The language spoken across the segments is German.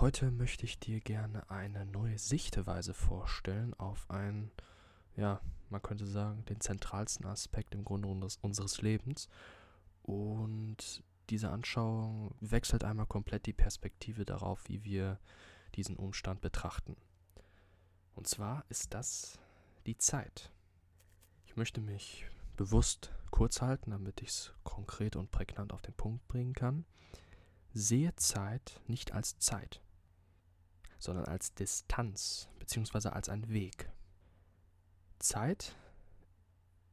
Heute möchte ich dir gerne eine neue Sichtweise vorstellen auf einen, ja, man könnte sagen, den zentralsten Aspekt im Grunde unseres, Lebens. Und diese Anschauung wechselt einmal komplett die Perspektive darauf, wie wir diesen Umstand betrachten. Und zwar ist das die Zeit. Ich möchte mich bewusst kurz halten, damit ich es konkret und prägnant auf den Punkt bringen kann. Sehe Zeit nicht als Zeit sondern als Distanz bzw. als ein Weg. Zeit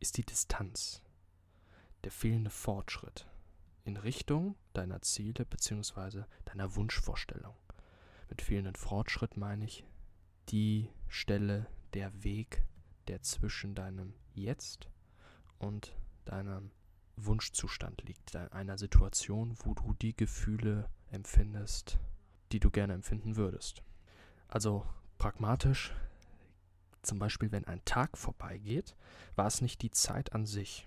ist die Distanz, der fehlende Fortschritt in Richtung deiner Ziele bzw. deiner Wunschvorstellung. Mit fehlenden Fortschritt meine ich die Stelle, der Weg, der zwischen deinem Jetzt und deinem Wunschzustand liegt, einer Situation, wo du die Gefühle empfindest, die du gerne empfinden würdest. Also pragmatisch, zum Beispiel wenn ein Tag vorbeigeht, war es nicht die Zeit an sich,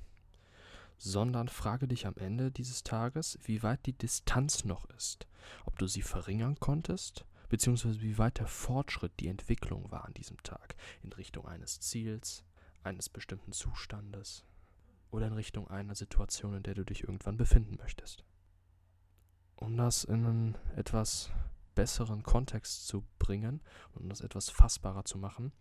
sondern frage dich am Ende dieses Tages, wie weit die Distanz noch ist, ob du sie verringern konntest, beziehungsweise wie weit der Fortschritt, die Entwicklung war an diesem Tag, in Richtung eines Ziels, eines bestimmten Zustandes oder in Richtung einer Situation, in der du dich irgendwann befinden möchtest. Um das in einen etwas besseren Kontext zu bringen und das etwas fassbarer zu machen,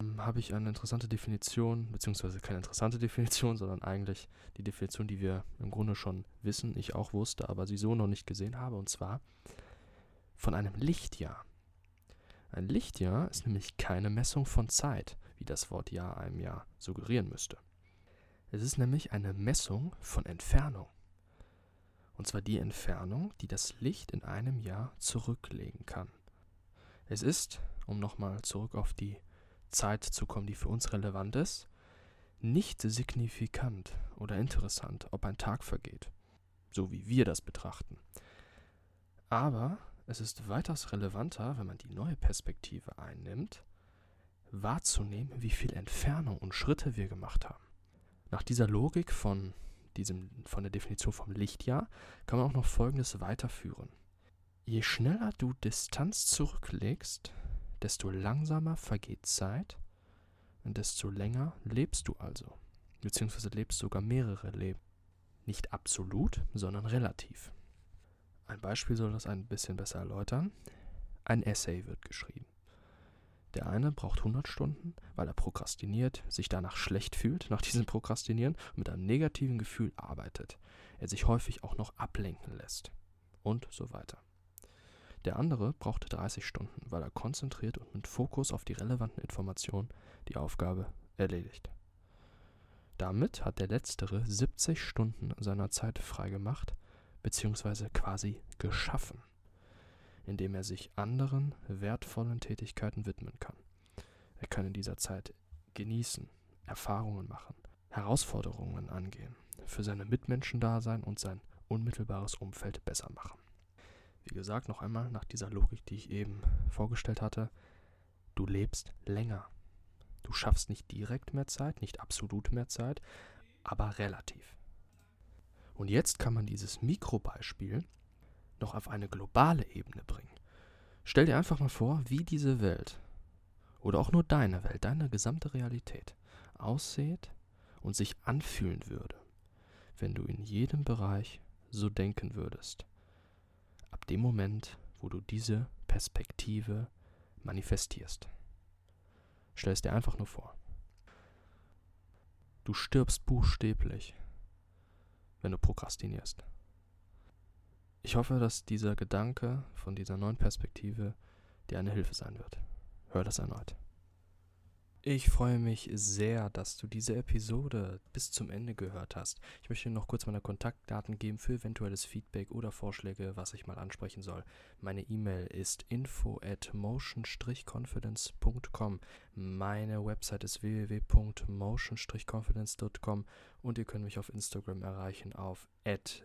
ähm, habe ich eine interessante Definition, beziehungsweise keine interessante Definition, sondern eigentlich die Definition, die wir im Grunde schon wissen, ich auch wusste, aber sie so noch nicht gesehen habe, und zwar von einem Lichtjahr. Ein Lichtjahr ist nämlich keine Messung von Zeit, wie das Wort Jahr einem Jahr suggerieren müsste. Es ist nämlich eine Messung von Entfernung. Und zwar die Entfernung, die das Licht in einem Jahr zurücklegen kann. Es ist, um nochmal zurück auf die Zeit zu kommen, die für uns relevant ist, nicht signifikant oder interessant, ob ein Tag vergeht, so wie wir das betrachten. Aber es ist weitaus relevanter, wenn man die neue Perspektive einnimmt, wahrzunehmen, wie viel Entfernung und Schritte wir gemacht haben. Nach dieser Logik von diesem, von der Definition vom Lichtjahr, kann man auch noch Folgendes weiterführen. Je schneller du Distanz zurücklegst, desto langsamer vergeht Zeit und desto länger lebst du also, beziehungsweise lebst sogar mehrere Leben. Nicht absolut, sondern relativ. Ein Beispiel soll das ein bisschen besser erläutern. Ein Essay wird geschrieben. Der eine braucht 100 Stunden, weil er prokrastiniert, sich danach schlecht fühlt, nach diesem Prokrastinieren und mit einem negativen Gefühl arbeitet. Er sich häufig auch noch ablenken lässt. Und so weiter. Der andere braucht 30 Stunden, weil er konzentriert und mit Fokus auf die relevanten Informationen die Aufgabe erledigt. Damit hat der Letztere 70 Stunden seiner Zeit freigemacht, beziehungsweise quasi geschaffen indem er sich anderen wertvollen Tätigkeiten widmen kann. Er kann in dieser Zeit genießen, Erfahrungen machen, Herausforderungen angehen, für seine Mitmenschen da sein und sein unmittelbares Umfeld besser machen. Wie gesagt, noch einmal nach dieser Logik, die ich eben vorgestellt hatte, du lebst länger. Du schaffst nicht direkt mehr Zeit, nicht absolut mehr Zeit, aber relativ. Und jetzt kann man dieses Mikrobeispiel noch auf eine globale Ebene bringen. Stell dir einfach mal vor, wie diese Welt oder auch nur deine Welt, deine gesamte Realität aussieht und sich anfühlen würde, wenn du in jedem Bereich so denken würdest. Ab dem Moment, wo du diese Perspektive manifestierst. Stell es dir einfach nur vor. Du stirbst buchstäblich, wenn du prokrastinierst. Ich hoffe, dass dieser Gedanke von dieser neuen Perspektive dir eine Hilfe sein wird. Hör das erneut. Ich freue mich sehr, dass du diese Episode bis zum Ende gehört hast. Ich möchte dir noch kurz meine Kontaktdaten geben für eventuelles Feedback oder Vorschläge, was ich mal ansprechen soll. Meine E-Mail ist info at motion-confidence.com. Meine Website ist www.motion-confidence.com und ihr könnt mich auf Instagram erreichen auf at